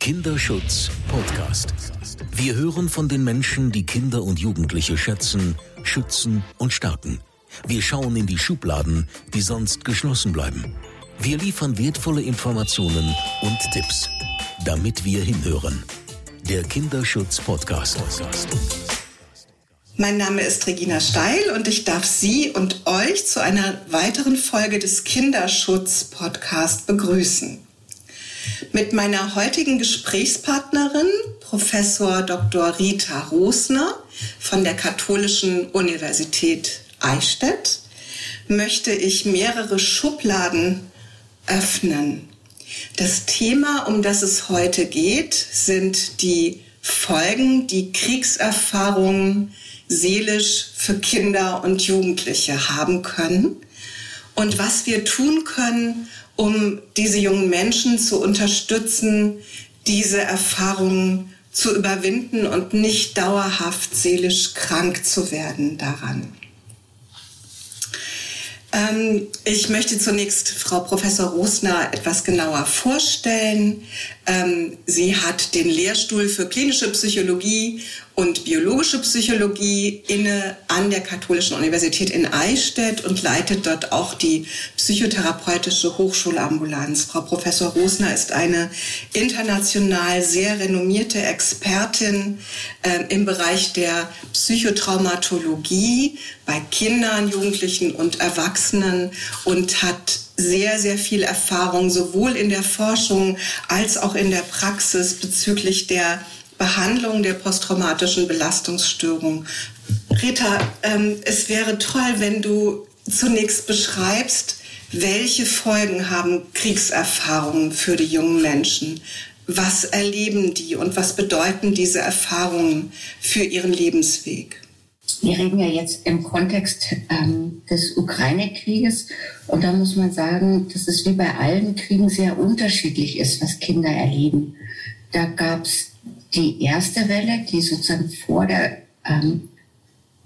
Kinderschutz Podcast. Wir hören von den Menschen, die Kinder und Jugendliche schätzen, schützen und stärken. Wir schauen in die Schubladen, die sonst geschlossen bleiben. Wir liefern wertvolle Informationen und Tipps, damit wir hinhören. Der Kinderschutz Podcast. Mein Name ist Regina Steil und ich darf Sie und euch zu einer weiteren Folge des Kinderschutz Podcast begrüßen. Mit meiner heutigen Gesprächspartnerin, Professor Dr. Rita Rosner von der Katholischen Universität Eichstätt, möchte ich mehrere Schubladen öffnen. Das Thema, um das es heute geht, sind die Folgen, die Kriegserfahrungen seelisch für Kinder und Jugendliche haben können und was wir tun können, um diese jungen Menschen zu unterstützen, diese Erfahrungen zu überwinden und nicht dauerhaft seelisch krank zu werden daran. Ähm, ich möchte zunächst Frau Professor Rosner etwas genauer vorstellen. Ähm, sie hat den Lehrstuhl für klinische Psychologie und biologische Psychologie inne an der Katholischen Universität in Eichstätt und leitet dort auch die psychotherapeutische Hochschulambulanz. Frau Professor Rosner ist eine international sehr renommierte Expertin äh, im Bereich der Psychotraumatologie bei Kindern, Jugendlichen und Erwachsenen und hat sehr, sehr viel Erfahrung sowohl in der Forschung als auch in der Praxis bezüglich der Behandlung der posttraumatischen Belastungsstörung. Rita, ähm, es wäre toll, wenn du zunächst beschreibst, welche Folgen haben Kriegserfahrungen für die jungen Menschen? Was erleben die und was bedeuten diese Erfahrungen für ihren Lebensweg? Wir reden ja jetzt im Kontext ähm, des Ukraine-Krieges und da muss man sagen, dass es wie bei allen Kriegen sehr unterschiedlich ist, was Kinder erleben. Da gab es die erste Welle, die sozusagen vor der ähm,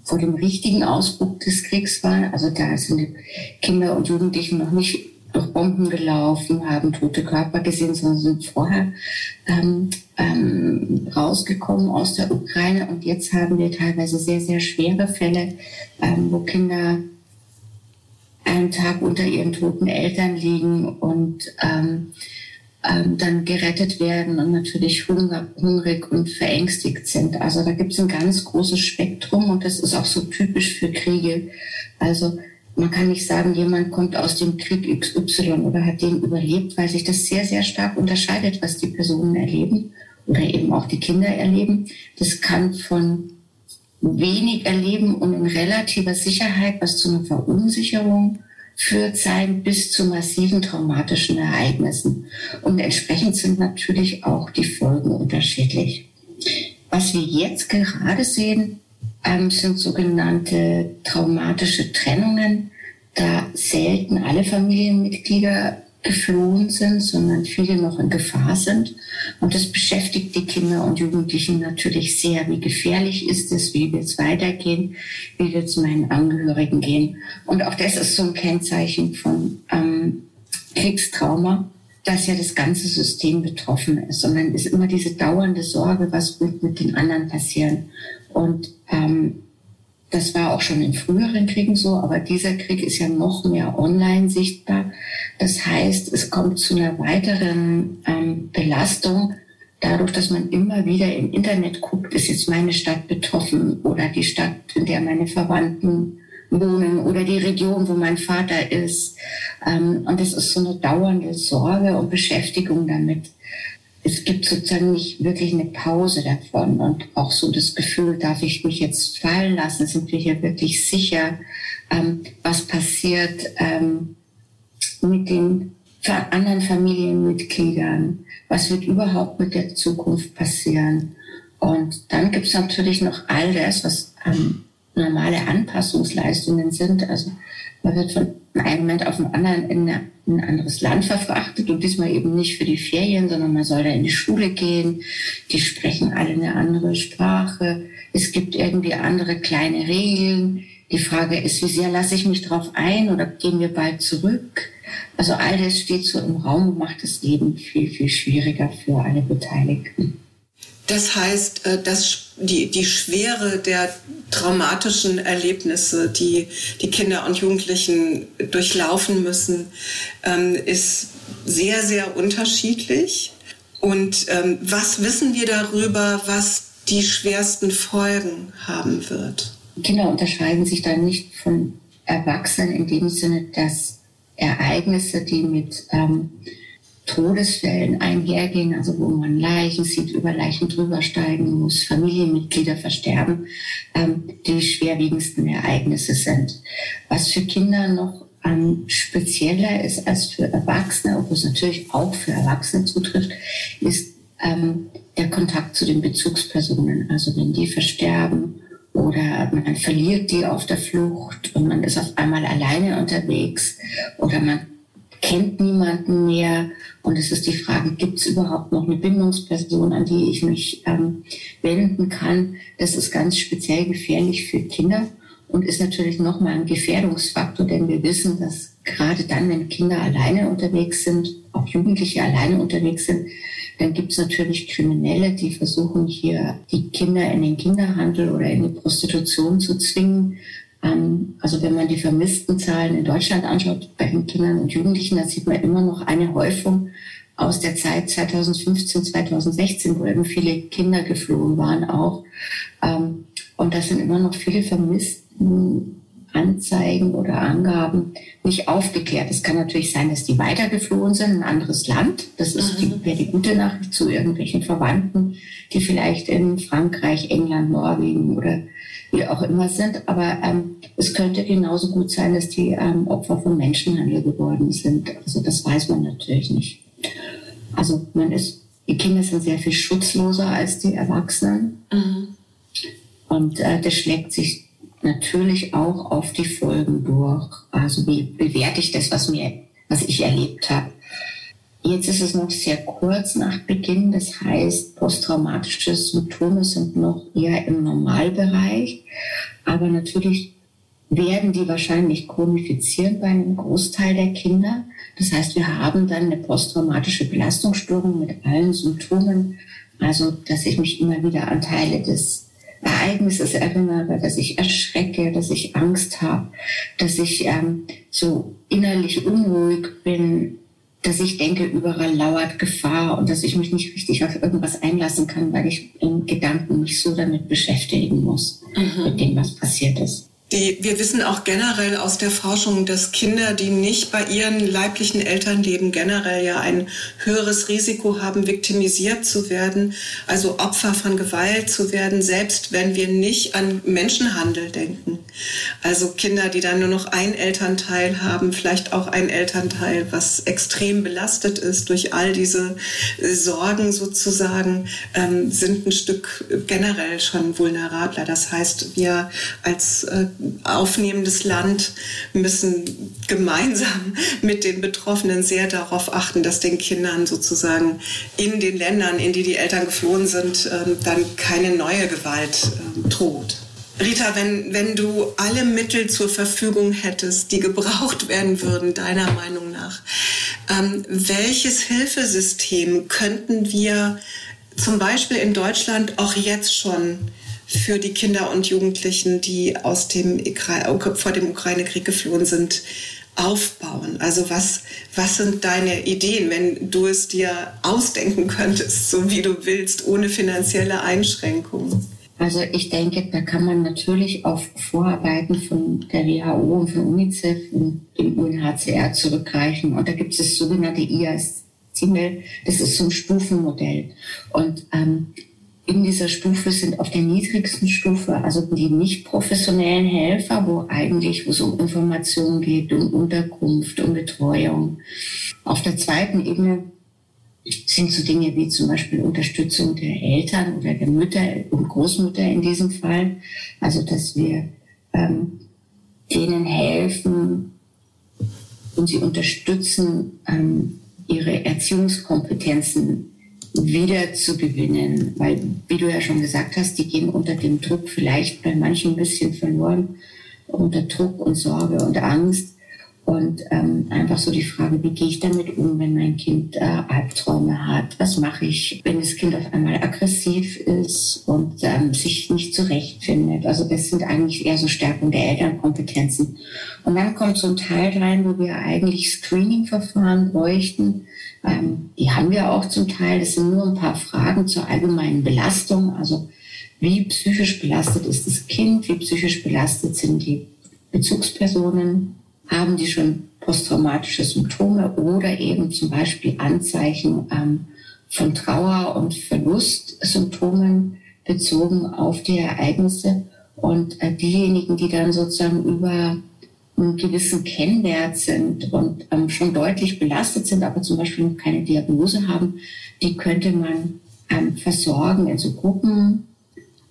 vor dem richtigen Ausbruch des Kriegs war. Also da sind Kinder und Jugendlichen noch nicht durch Bomben gelaufen, haben tote Körper gesehen, sondern sind vorher ähm, ähm, rausgekommen aus der Ukraine. Und jetzt haben wir teilweise sehr, sehr schwere Fälle, ähm, wo Kinder einen Tag unter ihren toten Eltern liegen und ähm, ähm, dann gerettet werden und natürlich hunger, hungrig und verängstigt sind. Also da gibt es ein ganz großes Spektrum und das ist auch so typisch für Kriege. Also man kann nicht sagen, jemand kommt aus dem Krieg XY oder hat den überlebt, weil sich das sehr, sehr stark unterscheidet, was die Personen erleben oder eben auch die Kinder erleben. Das kann von wenig erleben und in relativer Sicherheit, was zu einer Verunsicherung führt sein bis zu massiven traumatischen Ereignissen. Und entsprechend sind natürlich auch die Folgen unterschiedlich. Was wir jetzt gerade sehen, ähm, sind sogenannte traumatische Trennungen, da selten alle Familienmitglieder geflohen sind, sondern viele noch in Gefahr sind. Und das beschäftigt die Kinder und Jugendlichen natürlich sehr. Wie gefährlich ist es? Wie wird es weitergehen? Wie wird es meinen Angehörigen gehen? Und auch das ist so ein Kennzeichen von ähm, Kriegstrauma, dass ja das ganze System betroffen ist, sondern es ist immer diese dauernde Sorge, was wird mit den anderen passieren. Und ähm, das war auch schon in früheren Kriegen so, aber dieser Krieg ist ja noch mehr online sichtbar. Das heißt, es kommt zu einer weiteren ähm, Belastung dadurch, dass man immer wieder im Internet guckt, ist jetzt meine Stadt betroffen oder die Stadt, in der meine Verwandten wohnen oder die Region, wo mein Vater ist. Ähm, und es ist so eine dauernde Sorge und Beschäftigung damit es gibt sozusagen nicht wirklich eine Pause davon und auch so das Gefühl, darf ich mich jetzt fallen lassen? Sind wir hier wirklich sicher, ähm, was passiert ähm, mit den anderen Familienmitgliedern? Was wird überhaupt mit der Zukunft passieren? Und dann gibt es natürlich noch all das, was ähm, normale Anpassungsleistungen sind. Also man wird von einem Moment auf den anderen in, in, ein anderes Land verfrachtet und diesmal eben nicht für die Ferien, sondern man soll da in die Schule gehen. Die sprechen alle eine andere Sprache. Es gibt irgendwie andere kleine Regeln. die Frage ist, wie sehr lasse ich mich darauf ein oder gehen wir bald zurück? Also all das steht so im Raum und macht das Leben viel, viel schwieriger für alle Beteiligten. Das heißt, äh, dass die, die Schwere der traumatischen Erlebnisse, die die Kinder und Jugendlichen durchlaufen müssen, ähm, ist sehr, sehr unterschiedlich. Und ähm, was wissen wir darüber, was die schwersten Folgen haben wird? Kinder unterscheiden sich dann nicht von Erwachsenen in dem Sinne, dass Ereignisse, die mit ähm, Todesfällen einhergehen, also wo man Leichen sieht, über Leichen drübersteigen muss, Familienmitglieder versterben, ähm, die schwerwiegendsten Ereignisse sind. Was für Kinder noch ähm, spezieller ist als für Erwachsene, obwohl es natürlich auch für Erwachsene zutrifft, ist ähm, der Kontakt zu den Bezugspersonen. Also wenn die versterben oder man verliert die auf der Flucht und man ist auf einmal alleine unterwegs oder man kennt niemanden mehr. Und es ist die Frage, gibt es überhaupt noch eine Bindungsperson, an die ich mich ähm, wenden kann? Das ist ganz speziell gefährlich für Kinder und ist natürlich nochmal ein Gefährdungsfaktor, denn wir wissen, dass gerade dann, wenn Kinder alleine unterwegs sind, auch Jugendliche alleine unterwegs sind, dann gibt es natürlich Kriminelle, die versuchen hier die Kinder in den Kinderhandel oder in die Prostitution zu zwingen. Ähm, also wenn man die vermissten Zahlen in Deutschland anschaut bei den Kindern und Jugendlichen, da sieht man immer noch eine Häufung aus der Zeit 2015, 2016, wo eben viele Kinder geflohen waren auch. Ähm, und das sind immer noch viele vermissten Anzeigen oder Angaben nicht aufgeklärt. Es kann natürlich sein, dass die weitergeflohen sind in ein anderes Land. Das ist die, mhm. wäre die gute Nachricht zu irgendwelchen Verwandten, die vielleicht in Frankreich, England, Norwegen oder wie auch immer sind. Aber ähm, es könnte genauso gut sein, dass die ähm, Opfer von Menschenhandel geworden sind. Also das weiß man natürlich nicht. Also man ist, die Kinder sind sehr viel schutzloser als die Erwachsenen. Mhm. Und äh, das schlägt sich natürlich auch auf die Folgen durch. Also wie bewerte ich das, was mir, was ich erlebt habe. Jetzt ist es noch sehr kurz nach Beginn. Das heißt, posttraumatische Symptome sind noch eher im Normalbereich. Aber natürlich werden die wahrscheinlich chronifizieren bei einem Großteil der Kinder. Das heißt, wir haben dann eine posttraumatische Belastungsstörung mit allen Symptomen. Also, dass ich mich immer wieder an Teile des Ereignisses erinnere, dass ich erschrecke, dass ich Angst habe, dass ich ähm, so innerlich unruhig bin, dass ich denke, überall lauert Gefahr und dass ich mich nicht richtig auf irgendwas einlassen kann, weil ich in Gedanken mich so damit beschäftigen muss, mhm. mit dem, was passiert ist. Die, wir wissen auch generell aus der Forschung, dass Kinder, die nicht bei ihren leiblichen Eltern leben, generell ja ein höheres Risiko haben, viktimisiert zu werden, also Opfer von Gewalt zu werden, selbst wenn wir nicht an Menschenhandel denken. Also Kinder, die dann nur noch ein Elternteil haben, vielleicht auch ein Elternteil, was extrem belastet ist durch all diese Sorgen sozusagen, ähm, sind ein Stück generell schon vulnerabler. Das heißt, wir als äh, aufnehmendes Land müssen gemeinsam mit den Betroffenen sehr darauf achten, dass den Kindern sozusagen in den Ländern, in die die Eltern geflohen sind, ähm, dann keine neue Gewalt ähm, droht. Rita, wenn, wenn du alle Mittel zur Verfügung hättest, die gebraucht werden würden, deiner Meinung nach, ähm, welches Hilfesystem könnten wir zum Beispiel in Deutschland auch jetzt schon für die Kinder und Jugendlichen, die aus dem vor dem Ukraine-Krieg geflohen sind, aufbauen? Also was, was sind deine Ideen, wenn du es dir ausdenken könntest, so wie du willst, ohne finanzielle Einschränkungen? Also ich denke, da kann man natürlich auf Vorarbeiten von der WHO und von UNICEF und dem UNHCR zurückgreifen. Und da gibt es das sogenannte IAS. Das ist so ein Stufenmodell. Und ähm, in dieser Stufe sind auf der niedrigsten Stufe, also die nicht professionellen Helfer, wo eigentlich, wo es um Informationen geht, um Unterkunft, um Betreuung. Auf der zweiten Ebene sind so Dinge wie zum Beispiel Unterstützung der Eltern oder der Mütter und Großmütter in diesem Fall. Also, dass wir ähm, denen helfen und sie unterstützen, ähm, ihre Erziehungskompetenzen wieder zu gewinnen. Weil, wie du ja schon gesagt hast, die gehen unter dem Druck vielleicht bei manchen ein bisschen verloren. unter Druck und Sorge und Angst. Und ähm, einfach so die Frage, wie gehe ich damit um, wenn mein Kind äh, Albträume hat? Was mache ich, wenn das Kind auf einmal aggressiv ist und ähm, sich nicht zurechtfindet? Also das sind eigentlich eher so Stärken der Elternkompetenzen. Und dann kommt so ein Teil rein, wo wir eigentlich Screening-Verfahren bräuchten. Ähm, die haben wir auch zum Teil. Das sind nur ein paar Fragen zur allgemeinen Belastung. Also wie psychisch belastet ist das Kind? Wie psychisch belastet sind die Bezugspersonen? Haben die schon posttraumatische Symptome oder eben zum Beispiel Anzeichen ähm, von Trauer und Verlustsymptomen bezogen auf die Ereignisse. Und äh, diejenigen, die dann sozusagen über einen gewissen Kennwert sind und ähm, schon deutlich belastet sind, aber zum Beispiel noch keine Diagnose haben, die könnte man ähm, versorgen in so Gruppen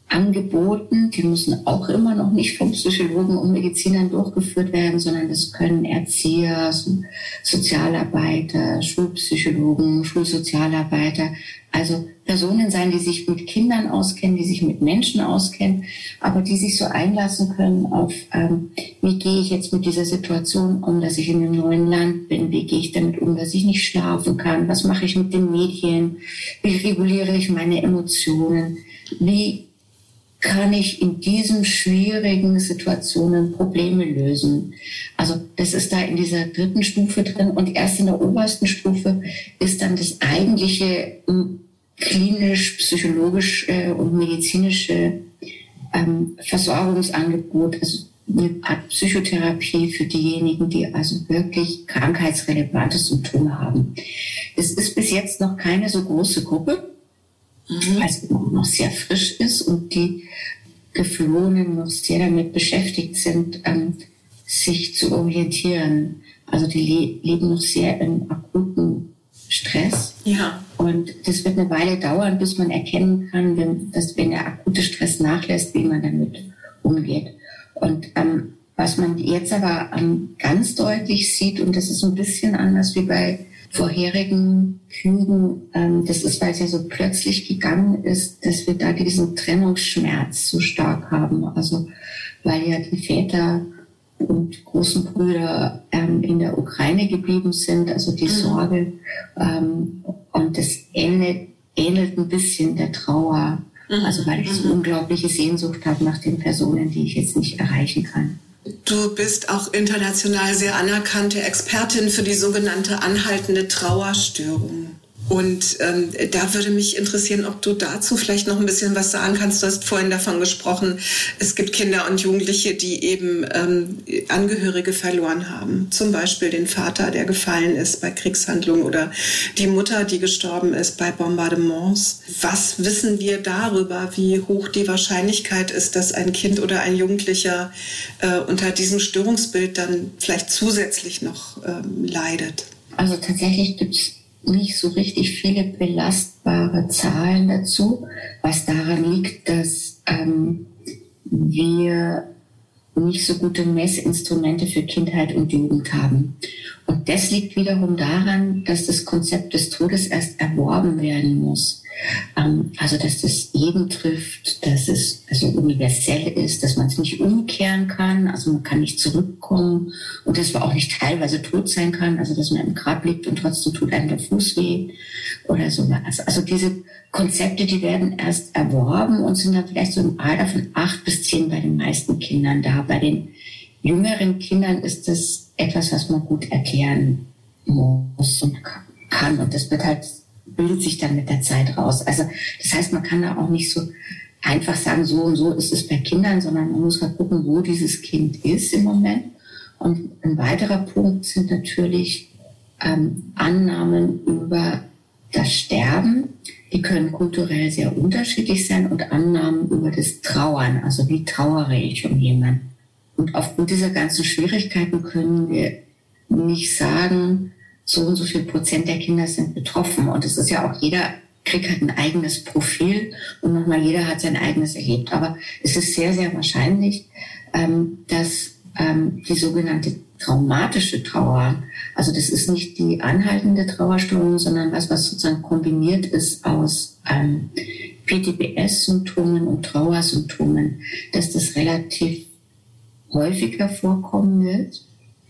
angeboten. Die müssen auch immer noch nicht vom Psychologen und Medizinern durchgeführt werden, sondern das können Erzieher, Sozialarbeiter, Schulpsychologen, Schulsozialarbeiter, also Personen sein, die sich mit Kindern auskennen, die sich mit Menschen auskennen, aber die sich so einlassen können auf, ähm, wie gehe ich jetzt mit dieser Situation um, dass ich in einem neuen Land bin, wie gehe ich damit um, dass ich nicht schlafen kann, was mache ich mit den Medien, wie reguliere ich meine Emotionen, wie kann ich in diesen schwierigen Situationen Probleme lösen. Also das ist da in dieser dritten Stufe drin und erst in der obersten Stufe ist dann das eigentliche hm, klinisch, psychologisch äh, und medizinische ähm, Versorgungsangebot, also eine Art Psychotherapie für diejenigen, die also wirklich krankheitsrelevante Symptome haben. Es ist bis jetzt noch keine so große Gruppe mhm. weil es noch sehr frisch ist und die Geflohenen noch sehr damit beschäftigt sind, ähm, sich zu orientieren. Also die le leben noch sehr im akuten Stress. Ja. Und das wird eine Weile dauern, bis man erkennen kann, wenn, dass, wenn der akute Stress nachlässt, wie man damit umgeht. Und ähm, was man jetzt aber ähm, ganz deutlich sieht, und das ist ein bisschen anders wie bei vorherigen Kügen, ähm, das ist, weil es ja so plötzlich gegangen ist, dass wir da diesen Trennungsschmerz so stark haben. Also weil ja die Väter und großen Brüder ähm, in der Ukraine geblieben sind, also die mhm. Sorge ähm, und das ähnelt, ähnelt ein bisschen der Trauer. Mhm. Also weil ich so mhm. unglaubliche Sehnsucht habe nach den Personen, die ich jetzt nicht erreichen kann. Du bist auch international sehr anerkannte Expertin für die sogenannte anhaltende Trauerstörung. Und ähm, da würde mich interessieren, ob du dazu vielleicht noch ein bisschen was sagen kannst. Du hast vorhin davon gesprochen, es gibt Kinder und Jugendliche, die eben ähm, Angehörige verloren haben. Zum Beispiel den Vater, der gefallen ist bei Kriegshandlungen oder die Mutter, die gestorben ist bei Bombardements. Was wissen wir darüber, wie hoch die Wahrscheinlichkeit ist, dass ein Kind oder ein Jugendlicher äh, unter diesem Störungsbild dann vielleicht zusätzlich noch ähm, leidet? Also tatsächlich gibt es nicht so richtig viele belastbare Zahlen dazu, was daran liegt, dass ähm, wir nicht so gute Messinstrumente für Kindheit und Jugend haben. Und das liegt wiederum daran, dass das Konzept des Todes erst erworben werden muss. Ähm, also, dass das jeden trifft, dass es also universell ist, dass man es nicht umkehren kann, also man kann nicht zurückkommen und dass man auch nicht teilweise tot sein kann, also dass man im Grab liegt und trotzdem tut einem der Fuß weh oder sowas. Also diese Konzepte, die werden erst erworben und sind dann vielleicht so im Alter von acht bis zehn bei den meisten Kindern da. Bei den jüngeren Kindern ist das etwas, was man gut erklären muss und kann. Und das wird halt bildet sich dann mit der Zeit raus. Also das heißt, man kann da auch nicht so einfach sagen, so und so ist es bei Kindern, sondern man muss halt gucken, wo dieses Kind ist im Moment. Und ein weiterer Punkt sind natürlich ähm, Annahmen über das Sterben. Die können kulturell sehr unterschiedlich sein und Annahmen über das Trauern. Also wie trauere ich um jemanden? Und aufgrund dieser ganzen Schwierigkeiten können wir nicht sagen, so und so viel Prozent der Kinder sind betroffen. Und es ist ja auch jeder kriegt halt ein eigenes Profil und nochmal jeder hat sein eigenes erlebt. Aber es ist sehr, sehr wahrscheinlich, ähm, dass ähm, die sogenannte traumatische Trauer, also das ist nicht die anhaltende Trauerstörung, sondern was, was sozusagen kombiniert ist aus ähm, PTBS-Symptomen und Trauersymptomen, dass das relativ häufiger vorkommen wird.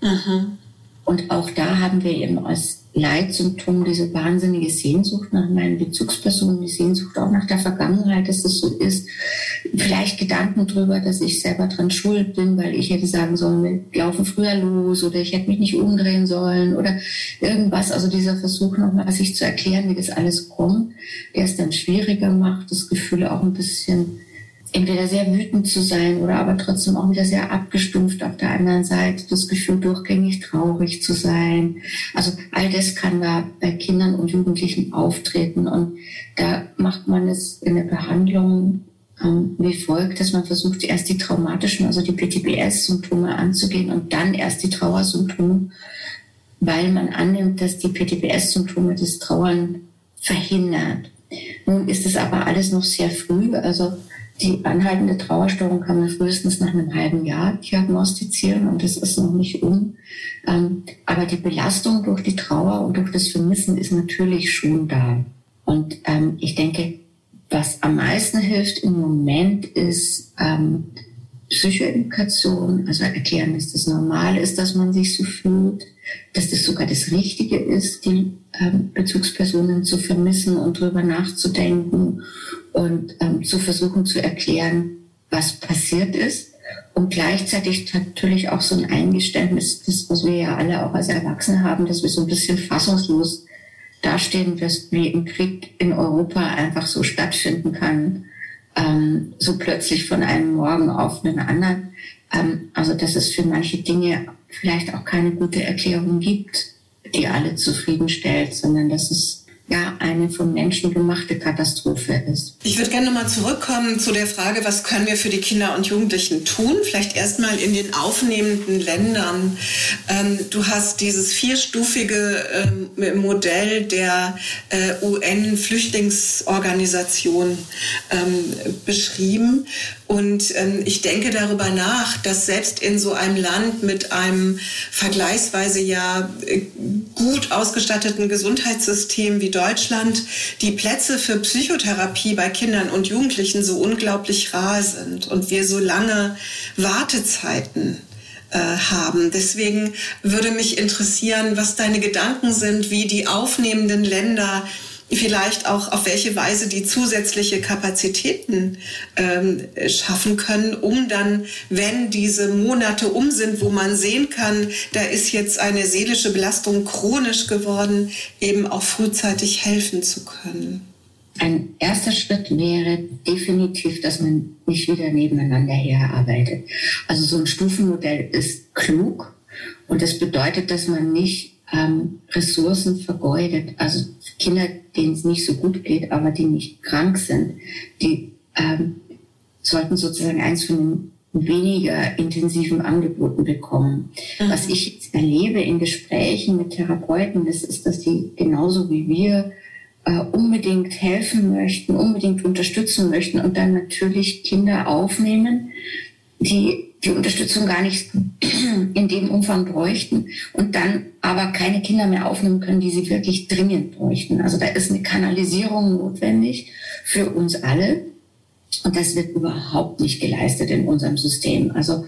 Mhm. Und auch da haben wir eben als Leitsymptom diese wahnsinnige Sehnsucht nach meinen Bezugspersonen, die Sehnsucht auch nach der Vergangenheit, dass es so ist. Vielleicht Gedanken darüber, dass ich selber dran schuld bin, weil ich hätte sagen sollen, wir laufen früher los oder ich hätte mich nicht umdrehen sollen oder irgendwas. Also dieser Versuch nochmal sich zu erklären, wie das alles kommt, der es dann schwieriger macht, das Gefühl auch ein bisschen entweder sehr wütend zu sein oder aber trotzdem auch wieder sehr abgestumpft auf der anderen Seite, das Gefühl durchgängig traurig zu sein. Also all das kann da bei Kindern und Jugendlichen auftreten und da macht man es in der Behandlung ähm, wie folgt, dass man versucht, erst die traumatischen, also die PTBS-Symptome anzugehen und dann erst die Trauersymptome, weil man annimmt, dass die PTBS-Symptome das Trauern verhindert. Nun ist es aber alles noch sehr früh, also die anhaltende Trauerstörung kann man frühestens nach einem halben Jahr diagnostizieren und das ist noch nicht um. Ähm, aber die Belastung durch die Trauer und durch das Vermissen ist natürlich schon da. Und ähm, ich denke, was am meisten hilft im Moment ist ähm, Psychoedukation, also erklären, dass das normal ist, dass man sich so fühlt, dass das sogar das Richtige ist, die ähm, Bezugspersonen zu vermissen und darüber nachzudenken und ähm, zu versuchen zu erklären, was passiert ist. Und gleichzeitig natürlich auch so ein Eingeständnis, das, was wir ja alle auch als Erwachsene haben, dass wir so ein bisschen fassungslos dastehen, dass wie ein Krieg in Europa einfach so stattfinden kann, ähm, so plötzlich von einem Morgen auf den anderen. Ähm, also dass es für manche Dinge vielleicht auch keine gute Erklärung gibt, die alle zufriedenstellt, sondern dass es ja eine von Menschen gemachte Katastrophe ist. Ich würde gerne nochmal zurückkommen zu der Frage, was können wir für die Kinder und Jugendlichen tun? Vielleicht erstmal in den aufnehmenden Ländern. Ähm, du hast dieses vierstufige ähm, Modell der äh, UN-Flüchtlingsorganisation ähm, beschrieben. Und ähm, ich denke darüber nach, dass selbst in so einem Land mit einem vergleichsweise ja äh, gut ausgestatteten Gesundheitssystem wie Deutschland die Plätze für Psychotherapie bei Kindern und Jugendlichen so unglaublich rar sind und wir so lange Wartezeiten äh, haben. Deswegen würde mich interessieren, was deine Gedanken sind, wie die aufnehmenden Länder vielleicht auch auf welche Weise die zusätzliche Kapazitäten ähm, schaffen können, um dann, wenn diese Monate um sind, wo man sehen kann, da ist jetzt eine seelische Belastung chronisch geworden, eben auch frühzeitig helfen zu können. Ein erster Schritt wäre definitiv, dass man nicht wieder nebeneinander herarbeitet. Also so ein Stufenmodell ist klug und das bedeutet, dass man nicht ähm, Ressourcen vergeudet. Also Kinder, denen es nicht so gut geht, aber die nicht krank sind, die ähm, sollten sozusagen eins von den weniger intensiven Angeboten bekommen. Mhm. Was ich jetzt erlebe in Gesprächen mit Therapeuten, das ist, dass die genauso wie wir äh, unbedingt helfen möchten, unbedingt unterstützen möchten und dann natürlich Kinder aufnehmen, die die Unterstützung gar nicht in dem Umfang bräuchten und dann aber keine Kinder mehr aufnehmen können, die sie wirklich dringend bräuchten. Also da ist eine Kanalisierung notwendig für uns alle. Und das wird überhaupt nicht geleistet in unserem System. Also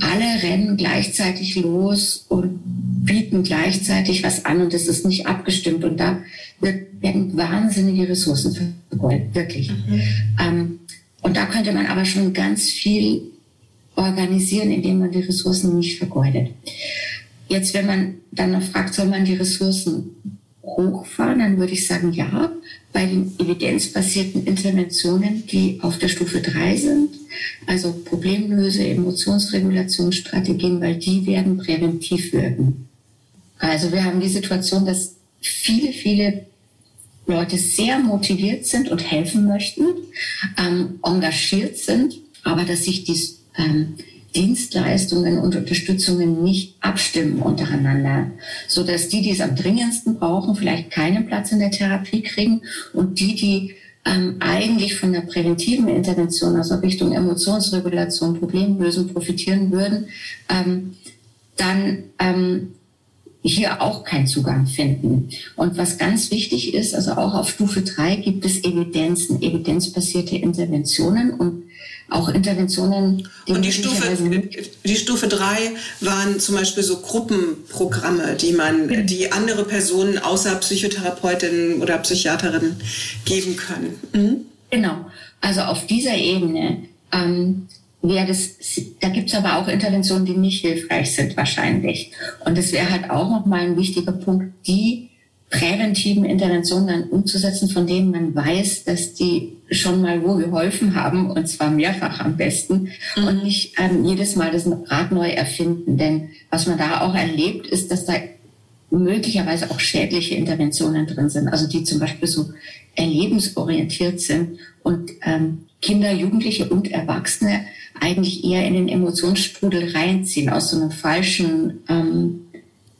alle rennen gleichzeitig los und bieten gleichzeitig was an und das ist nicht abgestimmt. Und da werden wahnsinnige Ressourcen vergeudet, wirklich. Mhm. Ähm, und da könnte man aber schon ganz viel organisieren, indem man die Ressourcen nicht vergeudet. Jetzt, wenn man dann noch fragt, soll man die Ressourcen hochfahren, dann würde ich sagen, ja, bei den evidenzbasierten Interventionen, die auf der Stufe 3 sind, also Problemlöse, Emotionsregulationsstrategien, weil die werden präventiv wirken. Also wir haben die Situation, dass viele, viele Leute sehr motiviert sind und helfen möchten, ähm, engagiert sind, aber dass sich dies ähm, Dienstleistungen und Unterstützungen nicht abstimmen untereinander, so dass die, die es am dringendsten brauchen, vielleicht keinen Platz in der Therapie kriegen und die, die ähm, eigentlich von der präventiven Intervention, also Richtung Emotionsregulation, Problemlösung profitieren würden, ähm, dann ähm, hier auch keinen Zugang finden. Und was ganz wichtig ist, also auch auf Stufe 3 gibt es Evidenzen, evidenzbasierte Interventionen und auch Interventionen. Die und die Stufe, die Stufe drei waren zum Beispiel so Gruppenprogramme, die man, die andere Personen außer Psychotherapeutinnen oder Psychiaterinnen geben können. Mhm. Genau. Also auf dieser Ebene ähm, wäre das, da gibt es aber auch Interventionen, die nicht hilfreich sind wahrscheinlich. Und das wäre halt auch nochmal ein wichtiger Punkt, die präventiven Interventionen dann umzusetzen, von denen man weiß, dass die schon mal wo geholfen haben und zwar mehrfach am besten mhm. und nicht ähm, jedes Mal das Rad neu erfinden. Denn was man da auch erlebt, ist, dass da möglicherweise auch schädliche Interventionen drin sind, also die zum Beispiel so erlebensorientiert sind und ähm, Kinder, Jugendliche und Erwachsene eigentlich eher in den Emotionsstrudel reinziehen, aus so einem falschen ähm,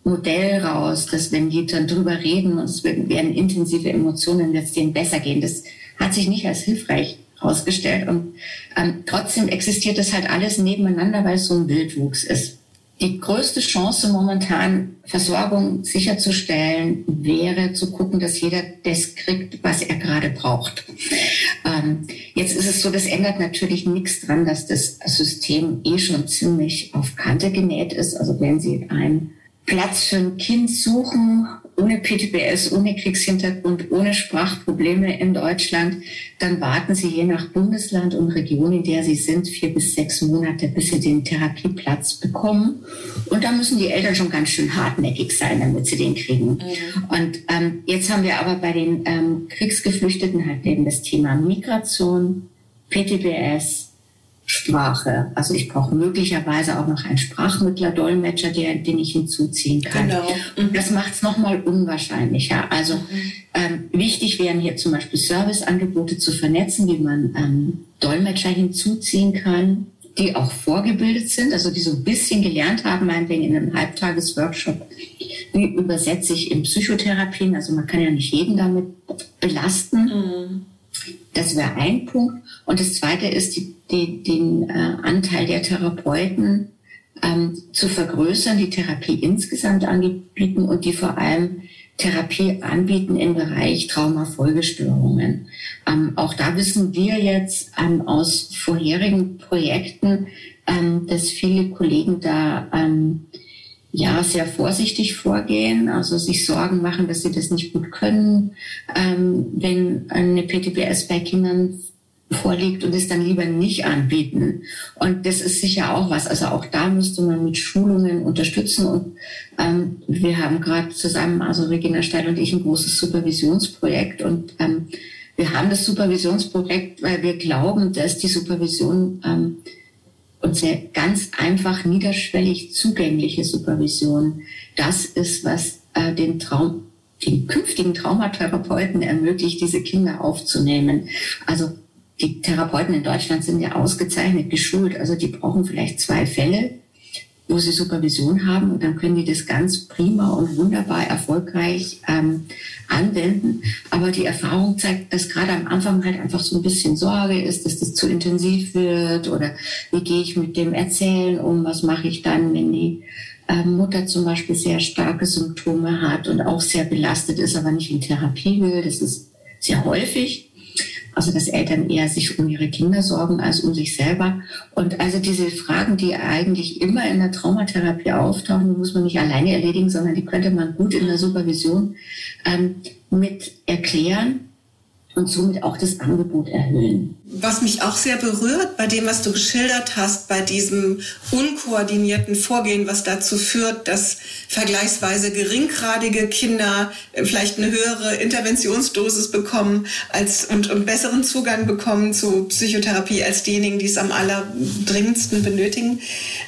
Modell raus, dass wenn die dann drüber reden und es werden intensive Emotionen, es denen besser gehen. Das hat sich nicht als hilfreich herausgestellt. Und ähm, trotzdem existiert das halt alles nebeneinander, weil es so ein Wildwuchs ist. Die größte Chance momentan, Versorgung sicherzustellen, wäre zu gucken, dass jeder das kriegt, was er gerade braucht. Ähm, jetzt ist es so, das ändert natürlich nichts dran, dass das System eh schon ziemlich auf Kante genäht ist. Also wenn Sie ein Platz für ein Kind suchen, ohne PTBS, ohne Kriegshintergrund, ohne Sprachprobleme in Deutschland, dann warten Sie je nach Bundesland und Region, in der Sie sind, vier bis sechs Monate, bis Sie den Therapieplatz bekommen. Und da müssen die Eltern schon ganz schön hartnäckig sein, damit sie den kriegen. Mhm. Und ähm, jetzt haben wir aber bei den ähm, Kriegsgeflüchteten halt eben das Thema Migration, PTBS, Sprache. Also ich brauche möglicherweise auch noch einen Sprachmittler, Dolmetscher, der, den ich hinzuziehen kann. Genau. Mhm. Das macht es nochmal unwahrscheinlicher. Also mhm. ähm, wichtig wären hier zum Beispiel Serviceangebote zu vernetzen, wie man ähm, Dolmetscher hinzuziehen kann, die auch vorgebildet sind, also die so ein bisschen gelernt haben, meinetwegen in einem Halbtagesworkshop, wie übersetze ich in Psychotherapien. Also man kann ja nicht jeden damit belasten. Mhm. Das wäre ein Punkt. Und das Zweite ist, die, die, den äh, Anteil der Therapeuten ähm, zu vergrößern, die Therapie insgesamt anbieten und die vor allem Therapie anbieten im Bereich Traumafolgestörungen. Ähm, auch da wissen wir jetzt ähm, aus vorherigen Projekten, ähm, dass viele Kollegen da ähm, ja sehr vorsichtig vorgehen, also sich Sorgen machen, dass sie das nicht gut können, ähm, wenn eine PTBS bei Kindern vorliegt und es dann lieber nicht anbieten. Und das ist sicher auch was. Also auch da müsste man mit Schulungen unterstützen. Und ähm, wir haben gerade zusammen, also Regina Steil und ich, ein großes Supervisionsprojekt. Und ähm, wir haben das Supervisionsprojekt, weil wir glauben, dass die Supervision ähm, und sehr ganz einfach niederschwellig zugängliche Supervision. Das ist, was äh, den Traum den künftigen Traumatherapeuten ermöglicht, diese Kinder aufzunehmen. Also die Therapeuten in Deutschland sind ja ausgezeichnet geschult, also die brauchen vielleicht zwei Fälle, wo sie Supervision haben und dann können die das ganz prima und wunderbar erfolgreich ähm, anwenden. Aber die Erfahrung zeigt, dass gerade am Anfang halt einfach so ein bisschen Sorge ist, dass das zu intensiv wird oder wie gehe ich mit dem Erzählen um, was mache ich dann, wenn die äh, Mutter zum Beispiel sehr starke Symptome hat und auch sehr belastet ist, aber nicht in Therapie will. Das ist sehr häufig. Also dass Eltern eher sich um ihre Kinder sorgen als um sich selber. Und also diese Fragen, die eigentlich immer in der Traumatherapie auftauchen, muss man nicht alleine erledigen, sondern die könnte man gut in der Supervision ähm, mit erklären und somit auch das Angebot erhöhen. Was mich auch sehr berührt bei dem, was du geschildert hast, bei diesem unkoordinierten Vorgehen, was dazu führt, dass vergleichsweise geringgradige Kinder vielleicht eine höhere Interventionsdosis bekommen als, und, und besseren Zugang bekommen zu Psychotherapie als diejenigen, die es am allerdringendsten benötigen.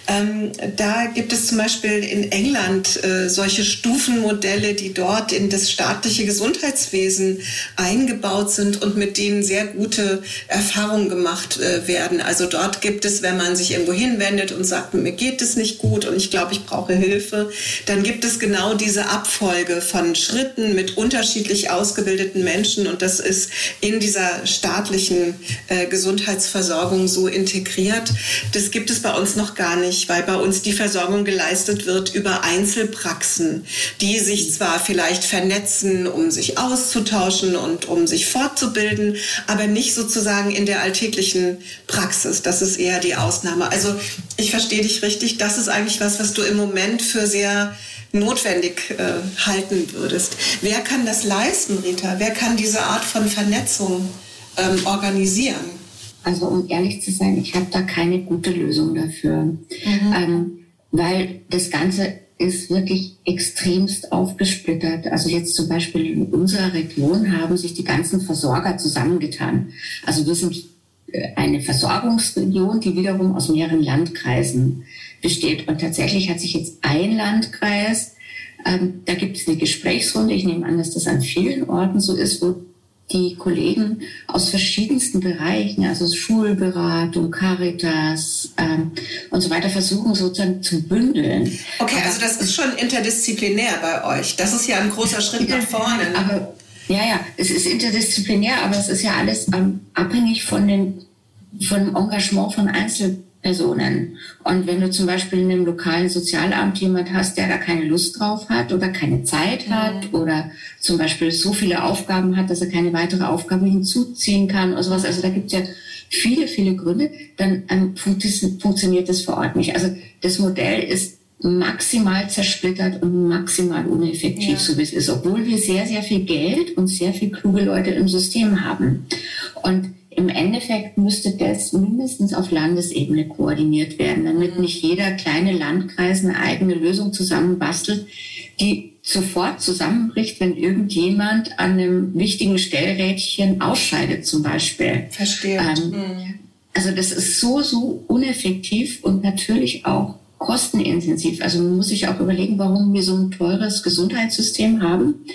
Ähm, da gibt es zum Beispiel in England äh, solche Stufenmodelle, die dort in das staatliche Gesundheitswesen eingebaut sind und mit denen sehr gute Erfahrungen Erfahrungen gemacht äh, werden. Also dort gibt es, wenn man sich irgendwo hinwendet und sagt, mir geht es nicht gut und ich glaube, ich brauche Hilfe, dann gibt es genau diese Abfolge von Schritten mit unterschiedlich ausgebildeten Menschen und das ist in dieser staatlichen äh, Gesundheitsversorgung so integriert. Das gibt es bei uns noch gar nicht, weil bei uns die Versorgung geleistet wird über Einzelpraxen, die sich zwar vielleicht vernetzen, um sich auszutauschen und um sich fortzubilden, aber nicht sozusagen in der alltäglichen Praxis. Das ist eher die Ausnahme. Also ich verstehe dich richtig. Das ist eigentlich was, was du im Moment für sehr notwendig äh, halten würdest. Wer kann das leisten, Rita? Wer kann diese Art von Vernetzung ähm, organisieren? Also um ehrlich zu sein, ich habe da keine gute Lösung dafür, mhm. ähm, weil das Ganze ist wirklich extremst aufgesplittert. Also jetzt zum Beispiel in unserer Region haben sich die ganzen Versorger zusammengetan. Also wir sind äh, eine Versorgungsregion, die wiederum aus mehreren Landkreisen besteht. Und tatsächlich hat sich jetzt ein Landkreis, ähm, da gibt es eine Gesprächsrunde, ich nehme an, dass das an vielen Orten so ist, wo die Kollegen aus verschiedensten Bereichen, also Schulberatung, Caritas ähm, und so weiter, versuchen sozusagen zu bündeln. Okay, aber also das ist schon interdisziplinär bei euch. Das ist ja ein großer Schritt nach vorne. Aber, ja, ja, es ist interdisziplinär, aber es ist ja alles ähm, abhängig von den von dem Engagement von Einzelpersonen. Personen. Und wenn du zum Beispiel in einem lokalen Sozialamt jemand hast, der da keine Lust drauf hat oder keine Zeit hat oder zum Beispiel so viele Aufgaben hat, dass er keine weitere Aufgabe hinzuziehen kann oder sowas, also da gibt es ja viele, viele Gründe, dann ähm, funktioniert das vor Ort nicht. Also das Modell ist maximal zersplittert und maximal uneffektiv, ja. so wie es ist, obwohl wir sehr, sehr viel Geld und sehr viel kluge Leute im System haben. Und im Endeffekt müsste das mindestens auf Landesebene koordiniert werden, damit mhm. nicht jeder kleine Landkreis eine eigene Lösung zusammenbastelt, die sofort zusammenbricht, wenn irgendjemand an einem wichtigen Stellrädchen ausscheidet zum Beispiel. Verstehe. Ähm, mhm. Also das ist so, so uneffektiv und natürlich auch kostenintensiv. Also man muss sich auch überlegen, warum wir so ein teures Gesundheitssystem haben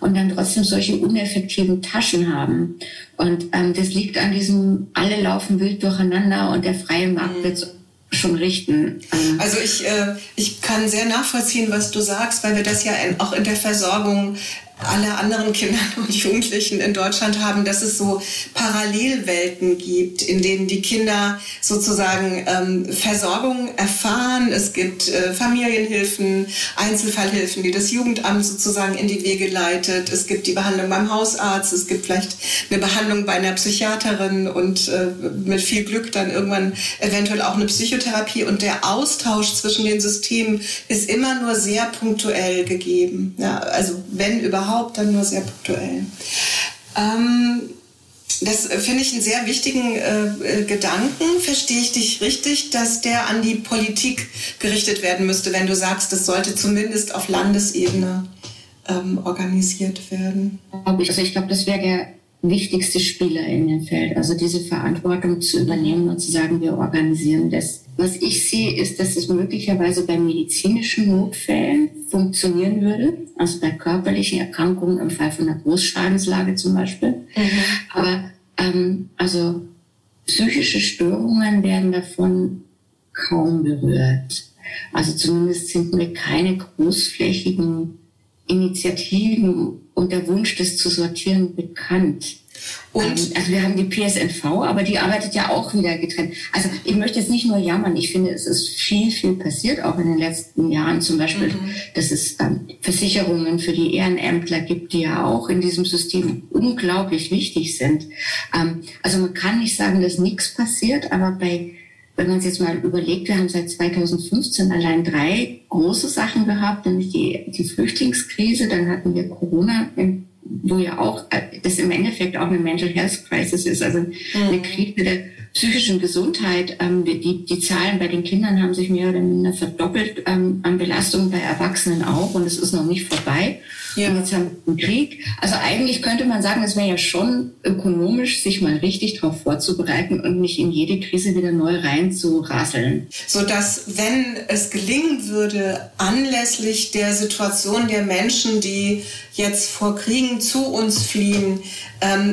und dann trotzdem solche uneffektiven Taschen haben. Und ähm, das liegt an diesem, alle laufen wild durcheinander und der freie Markt mhm. wird schon richten. Ähm, also ich, äh, ich kann sehr nachvollziehen, was du sagst, weil wir das ja in, auch in der Versorgung alle anderen Kinder und Jugendlichen in Deutschland haben, dass es so Parallelwelten gibt, in denen die Kinder sozusagen ähm, Versorgung erfahren. Es gibt äh, Familienhilfen, Einzelfallhilfen, die das Jugendamt sozusagen in die Wege leitet. Es gibt die Behandlung beim Hausarzt, es gibt vielleicht eine Behandlung bei einer Psychiaterin und äh, mit viel Glück dann irgendwann eventuell auch eine Psychotherapie. Und der Austausch zwischen den Systemen ist immer nur sehr punktuell gegeben. Ja, also wenn überhaupt überhaupt dann nur sehr punktuell. Ähm, das finde ich einen sehr wichtigen äh, äh, Gedanken. Verstehe ich dich richtig, dass der an die Politik gerichtet werden müsste, wenn du sagst, das sollte zumindest auf Landesebene ähm, organisiert werden? Also ich glaube, das wäre der wichtigste Spieler in dem Feld. Also diese Verantwortung zu übernehmen und zu sagen, wir organisieren das. Was ich sehe, ist, dass es möglicherweise bei medizinischen Notfällen funktionieren würde, also bei körperlichen Erkrankungen im Fall von einer Großschadenslage zum Beispiel. Mhm. Aber ähm, also psychische Störungen werden davon kaum berührt. Also zumindest sind mir keine großflächigen Initiativen und der Wunsch, das zu sortieren, bekannt. Und ähm, also wir haben die PSNV, aber die arbeitet ja auch wieder getrennt. Also ich möchte jetzt nicht nur jammern, ich finde, es ist viel, viel passiert, auch in den letzten Jahren. Zum Beispiel, mhm. dass es ähm, Versicherungen für die Ehrenämtler gibt, die ja auch in diesem System unglaublich wichtig sind. Ähm, also man kann nicht sagen, dass nichts passiert, aber bei wenn man es jetzt mal überlegt, wir haben seit 2015 allein drei große Sachen gehabt, nämlich die, die Flüchtlingskrise, dann hatten wir Corona, wo ja auch äh, das im Endeffekt auch eine Mental Health Crisis ist, also eine mhm. Krise der psychischen Gesundheit. Ähm, die, die Zahlen bei den Kindern haben sich mehr oder minder verdoppelt ähm, an Belastungen bei Erwachsenen auch und es ist noch nicht vorbei. Ja. Und jetzt haben wir einen Krieg. Also eigentlich könnte man sagen, es wäre ja schon ökonomisch, sich mal richtig darauf vorzubereiten und nicht in jede Krise wieder neu reinzurasseln. So dass, wenn es gelingen würde, anlässlich der Situation der Menschen, die jetzt vor Kriegen zu uns fliehen,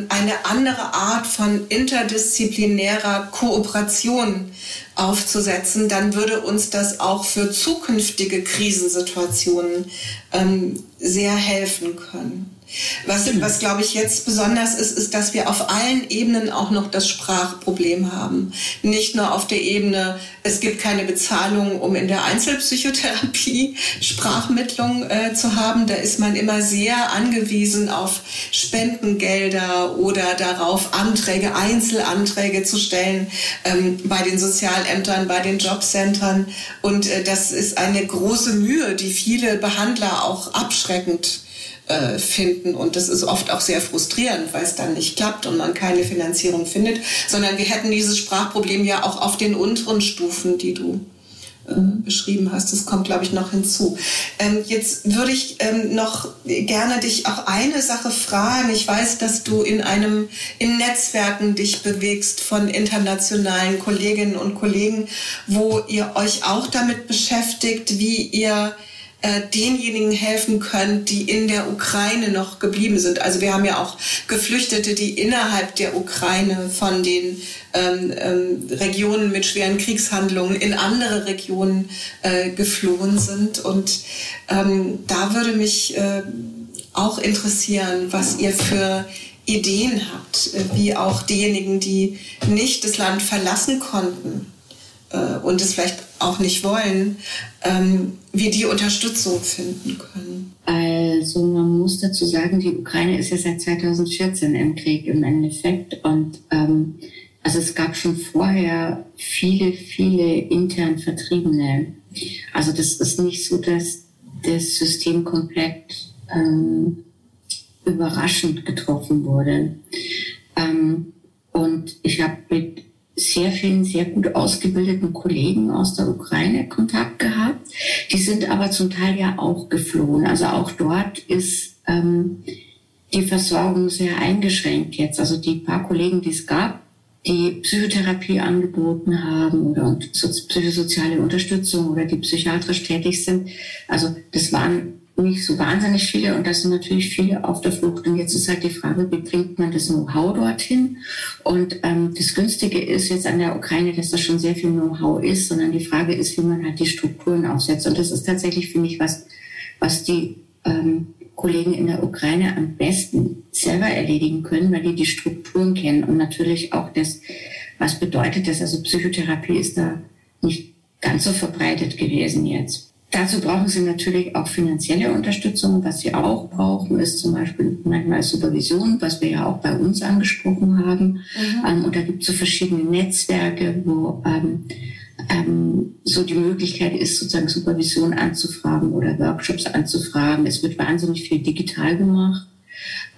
eine andere Art von interdisziplinärer Kooperation aufzusetzen, dann würde uns das auch für zukünftige Krisensituationen ähm, sehr helfen können. Was, was glaube ich jetzt besonders ist, ist, dass wir auf allen Ebenen auch noch das Sprachproblem haben. Nicht nur auf der Ebene, es gibt keine Bezahlung, um in der Einzelpsychotherapie Sprachmittlung äh, zu haben. Da ist man immer sehr angewiesen auf Spendengelder oder darauf, Anträge, Einzelanträge zu stellen ähm, bei den Sozialämtern, bei den Jobcentern. Und äh, das ist eine große Mühe, die viele Behandler auch abschreckend äh, finden. Und das ist oft auch sehr frustrierend, weil es dann nicht klappt und man keine Finanzierung findet, sondern wir hätten dieses Sprachproblem ja auch auf den unteren Stufen, die du äh, beschrieben hast. Das kommt, glaube ich, noch hinzu. Ähm, jetzt würde ich ähm, noch gerne dich auch eine Sache fragen. Ich weiß, dass du in einem, in Netzwerken dich bewegst von internationalen Kolleginnen und Kollegen, wo ihr euch auch damit beschäftigt, wie ihr äh, denjenigen helfen könnt, die in der Ukraine noch geblieben sind. Also wir haben ja auch Geflüchtete, die innerhalb der Ukraine von den ähm, ähm, Regionen mit schweren Kriegshandlungen in andere Regionen äh, geflohen sind. Und ähm, da würde mich äh, auch interessieren, was ihr für Ideen habt, äh, wie auch diejenigen, die nicht das Land verlassen konnten, äh, und es vielleicht auch nicht wollen, ähm, wie die Unterstützung finden können? Also man muss dazu sagen, die Ukraine ist ja seit 2014 im Krieg im Endeffekt und ähm, also es gab schon vorher viele, viele intern Vertriebene. Also das ist nicht so, dass das System komplett ähm, überraschend getroffen wurde. Ähm, und ich habe mit sehr vielen sehr gut ausgebildeten Kollegen aus der Ukraine Kontakt gehabt. Die sind aber zum Teil ja auch geflohen. Also auch dort ist ähm, die Versorgung sehr eingeschränkt jetzt. Also die paar Kollegen, die es gab, die Psychotherapie angeboten haben oder psychosoziale Unterstützung oder die psychiatrisch tätig sind. Also das waren nicht so wahnsinnig viele und das sind natürlich viele auf der Flucht. Und jetzt ist halt die Frage, wie bringt man das Know-how dorthin? Und ähm, das Günstige ist jetzt an der Ukraine, dass das schon sehr viel Know-how ist, sondern die Frage ist, wie man halt die Strukturen aufsetzt. Und das ist tatsächlich, finde ich, was, was die ähm, Kollegen in der Ukraine am besten selber erledigen können, weil die die Strukturen kennen und natürlich auch das, was bedeutet das? Also Psychotherapie ist da nicht ganz so verbreitet gewesen jetzt. Dazu brauchen sie natürlich auch finanzielle Unterstützung. Was sie auch brauchen, ist zum Beispiel manchmal Supervision, was wir ja auch bei uns angesprochen haben. Mhm. Ähm, und da gibt es so verschiedene Netzwerke, wo ähm, ähm, so die Möglichkeit ist, sozusagen Supervision anzufragen oder Workshops anzufragen. Es wird wahnsinnig viel digital gemacht,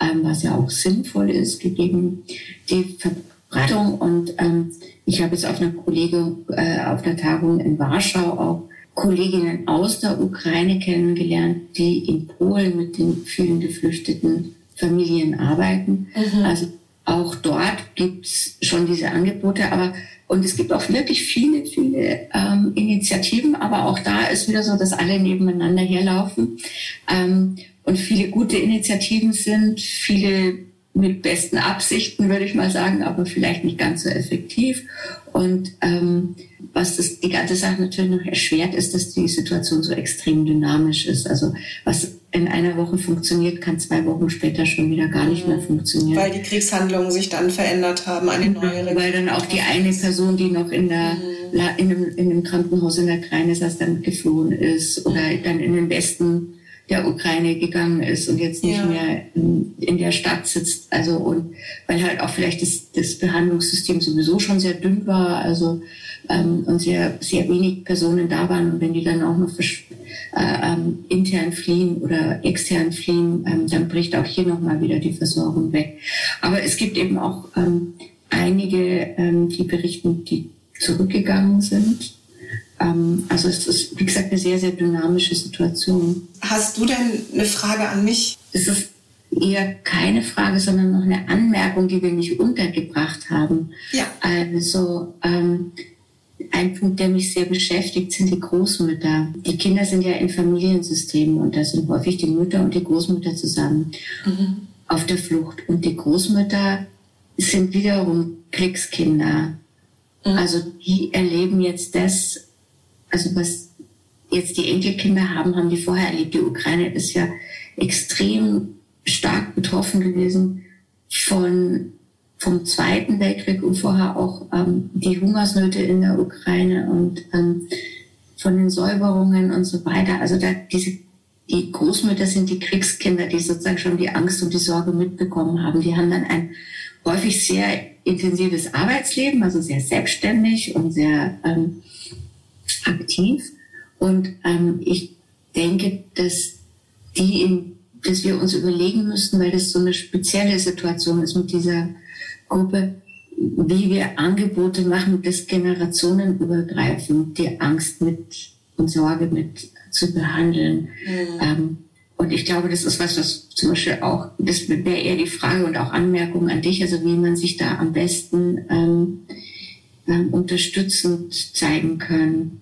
ähm, was ja auch sinnvoll ist, gegeben die Verbreitung. Und ähm, ich habe jetzt auf einer Kollege äh, auf einer Tagung in Warschau auch Kolleginnen aus der Ukraine kennengelernt, die in Polen mit den vielen geflüchteten Familien arbeiten. Mhm. Also auch dort gibt's schon diese Angebote, aber und es gibt auch wirklich viele, viele ähm, Initiativen, aber auch da ist wieder so, dass alle nebeneinander herlaufen ähm, und viele gute Initiativen sind, viele mit besten Absichten, würde ich mal sagen, aber vielleicht nicht ganz so effektiv. Und ähm, was das, die ganze Sache natürlich noch erschwert, ist, dass die Situation so extrem dynamisch ist. Also was in einer Woche funktioniert, kann zwei Wochen später schon wieder gar nicht mehr funktionieren. Weil die Kriegshandlungen sich dann verändert haben, eine neue Regierung. Weil dann auch die eine Person, die noch in der mhm. in einem, in einem Krankenhaus in der Ukraine saß, dann geflohen ist oder mhm. dann in den Westen der Ukraine gegangen ist und jetzt nicht ja. mehr in, in, der Stadt sitzt. Also und weil halt auch vielleicht das, das Behandlungssystem sowieso schon sehr dünn war, also ähm, und sehr sehr wenig Personen da waren und wenn die dann auch noch äh, ähm, intern fliehen oder extern fliehen, ähm, dann bricht auch hier nochmal wieder die Versorgung weg. Aber es gibt eben auch ähm, einige, ähm, die berichten, die zurückgegangen sind also es ist, wie gesagt, eine sehr, sehr dynamische Situation. Hast du denn eine Frage an mich? Es ist eher keine Frage, sondern noch eine Anmerkung, die wir nicht untergebracht haben. Ja. Also ähm, ein Punkt, der mich sehr beschäftigt, sind die Großmütter. Die Kinder sind ja in Familiensystemen und da sind häufig die Mütter und die Großmutter zusammen mhm. auf der Flucht. Und die Großmütter sind wiederum Kriegskinder. Mhm. Also die erleben jetzt das, also was jetzt die Enkelkinder haben, haben die vorher erlebt. Die Ukraine ist ja extrem stark betroffen gewesen von vom Zweiten Weltkrieg und vorher auch ähm, die Hungersnöte in der Ukraine und ähm, von den Säuberungen und so weiter. Also da diese die Großmütter sind die Kriegskinder, die sozusagen schon die Angst und die Sorge mitbekommen haben. Die haben dann ein häufig sehr intensives Arbeitsleben, also sehr selbstständig und sehr ähm, aktiv. Und ähm, ich denke, dass die in, dass wir uns überlegen müssten, weil das so eine spezielle Situation ist mit dieser Gruppe, wie wir Angebote machen, das generationenübergreifend die Angst mit und Sorge mit zu behandeln. Mhm. Ähm, und ich glaube, das ist was, was zum Beispiel auch, das wäre eher die Frage und auch Anmerkung an dich, also wie man sich da am besten ähm, ähm, unterstützend zeigen kann.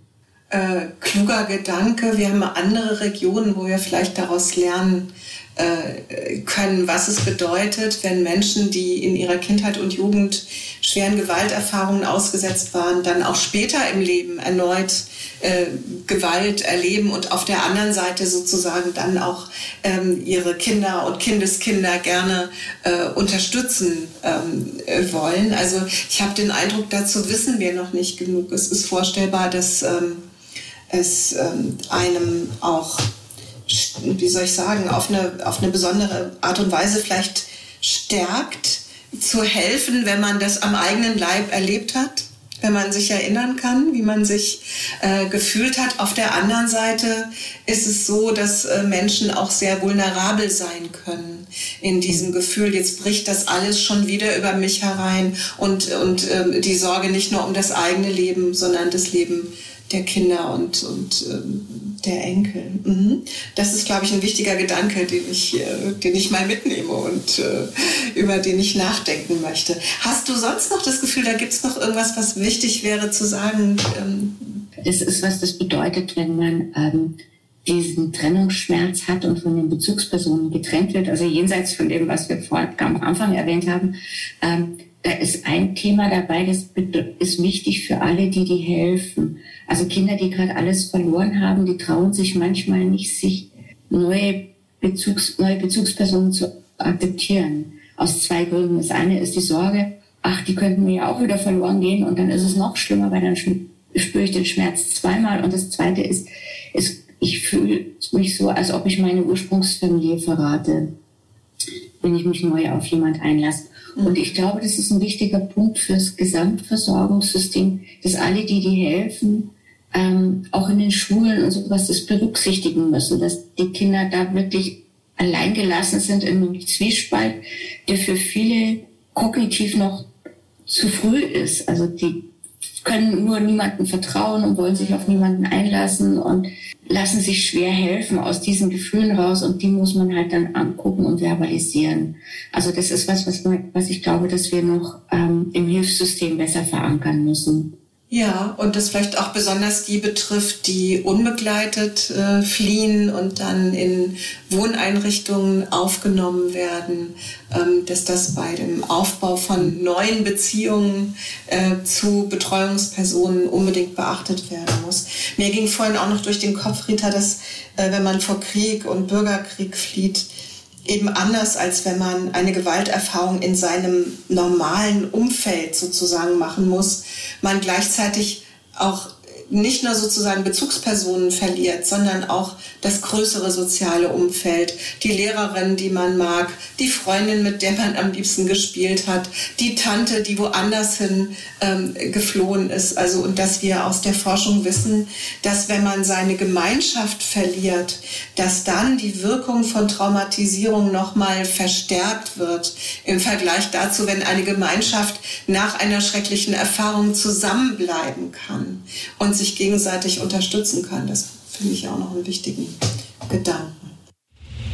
Äh, kluger Gedanke. Wir haben andere Regionen, wo wir vielleicht daraus lernen, äh, können, was es bedeutet, wenn Menschen, die in ihrer Kindheit und Jugend schweren Gewalterfahrungen ausgesetzt waren, dann auch später im Leben erneut äh, Gewalt erleben und auf der anderen Seite sozusagen dann auch ähm, ihre Kinder und Kindeskinder gerne äh, unterstützen ähm, wollen. Also ich habe den Eindruck, dazu wissen wir noch nicht genug. Es ist vorstellbar, dass ähm, es ähm, einem auch wie soll ich sagen, auf eine, auf eine besondere Art und Weise vielleicht stärkt, zu helfen, wenn man das am eigenen Leib erlebt hat, wenn man sich erinnern kann, wie man sich äh, gefühlt hat. Auf der anderen Seite ist es so, dass äh, Menschen auch sehr vulnerabel sein können in diesem Gefühl, jetzt bricht das alles schon wieder über mich herein und, und äh, die Sorge nicht nur um das eigene Leben, sondern das Leben der Kinder und, und ähm, der Enkel. Mhm. Das ist, glaube ich, ein wichtiger Gedanke, den ich, äh, den ich mal mitnehme und äh, über den ich nachdenken möchte. Hast du sonst noch das Gefühl, da gibt es noch irgendwas, was wichtig wäre zu sagen? Ähm? Das ist, was das bedeutet, wenn man ähm, diesen Trennungsschmerz hat und von den Bezugspersonen getrennt wird, also jenseits von dem, was wir vorher am Anfang erwähnt haben. Ähm, da ist ein Thema dabei, das ist wichtig für alle, die die helfen. Also Kinder, die gerade alles verloren haben, die trauen sich manchmal nicht, sich neue, Bezugs, neue Bezugspersonen zu akzeptieren. Aus zwei Gründen. Das eine ist die Sorge, ach, die könnten mir ja auch wieder verloren gehen und dann ist es noch schlimmer, weil dann spüre ich den Schmerz zweimal. Und das zweite ist, ist ich fühle mich so, als ob ich meine Ursprungsfamilie verrate, wenn ich mich neu auf jemand einlasse. Und ich glaube, das ist ein wichtiger Punkt fürs Gesamtversorgungssystem, dass alle, die die helfen, ähm, auch in den Schulen und sowas das berücksichtigen müssen, dass die Kinder da wirklich alleingelassen sind in einem Zwiespalt, der für viele kognitiv noch zu früh ist. Also die können nur niemandem vertrauen und wollen sich auf niemanden einlassen und lassen sich schwer helfen aus diesen Gefühlen raus und die muss man halt dann angucken und verbalisieren. Also das ist was, was, was ich glaube, dass wir noch ähm, im Hilfssystem besser verankern müssen. Ja, und das vielleicht auch besonders die betrifft, die unbegleitet äh, fliehen und dann in Wohneinrichtungen aufgenommen werden, ähm, dass das bei dem Aufbau von neuen Beziehungen äh, zu Betreuungspersonen unbedingt beachtet werden muss. Mir ging vorhin auch noch durch den Kopf, Rita, dass äh, wenn man vor Krieg und Bürgerkrieg flieht, eben anders, als wenn man eine Gewalterfahrung in seinem normalen Umfeld sozusagen machen muss, man gleichzeitig auch nicht nur sozusagen Bezugspersonen verliert, sondern auch das größere soziale Umfeld, die Lehrerin, die man mag, die Freundin, mit der man am liebsten gespielt hat, die Tante, die woanders hin ähm, geflohen ist. Also und dass wir aus der Forschung wissen, dass wenn man seine Gemeinschaft verliert, dass dann die Wirkung von Traumatisierung nochmal verstärkt wird im Vergleich dazu, wenn eine Gemeinschaft nach einer schrecklichen Erfahrung zusammenbleiben kann und sich gegenseitig unterstützen kann. Das finde ich auch noch einen wichtigen Gedanken.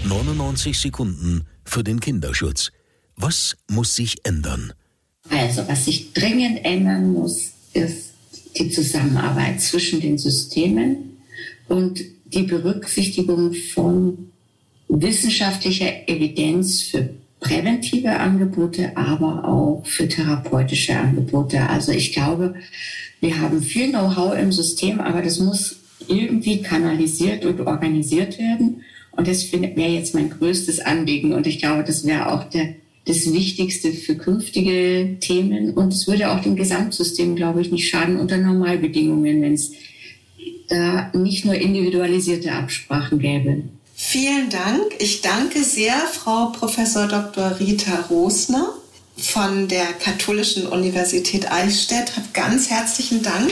99 Sekunden für den Kinderschutz. Was muss sich ändern? Also, was sich dringend ändern muss, ist die Zusammenarbeit zwischen den Systemen und die Berücksichtigung von wissenschaftlicher Evidenz für präventive Angebote, aber auch für therapeutische Angebote. Also ich glaube, wir haben viel Know-how im System, aber das muss irgendwie kanalisiert und organisiert werden. Und das wäre jetzt mein größtes Anliegen. Und ich glaube, das wäre auch der, das Wichtigste für künftige Themen. Und es würde auch dem Gesamtsystem, glaube ich, nicht schaden unter Normalbedingungen, wenn es da nicht nur individualisierte Absprachen gäbe. Vielen Dank. Ich danke sehr Frau Professor Dr. Rita Rosner von der Katholischen Universität Eichstätt. Hab ganz herzlichen Dank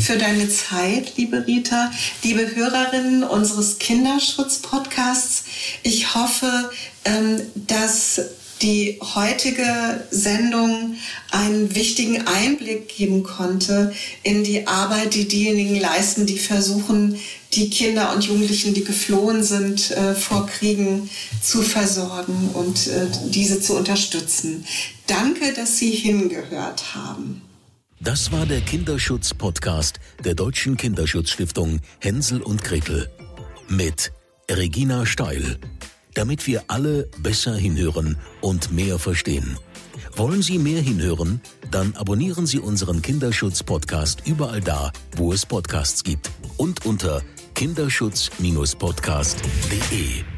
für deine Zeit, liebe Rita, liebe Hörerinnen unseres Kinderschutz-Podcasts. Ich hoffe, ähm, dass die heutige Sendung einen wichtigen Einblick geben konnte in die Arbeit, die diejenigen leisten, die versuchen, die Kinder und Jugendlichen, die geflohen sind äh, vor Kriegen, zu versorgen und äh, diese zu unterstützen. Danke, dass Sie hingehört haben. Das war der Kinderschutz-Podcast der Deutschen Kinderschutzstiftung Hänsel und Gretel mit Regina Steil damit wir alle besser hinhören und mehr verstehen. Wollen Sie mehr hinhören? Dann abonnieren Sie unseren Kinderschutz-Podcast überall da, wo es Podcasts gibt und unter kinderschutz-podcast.de.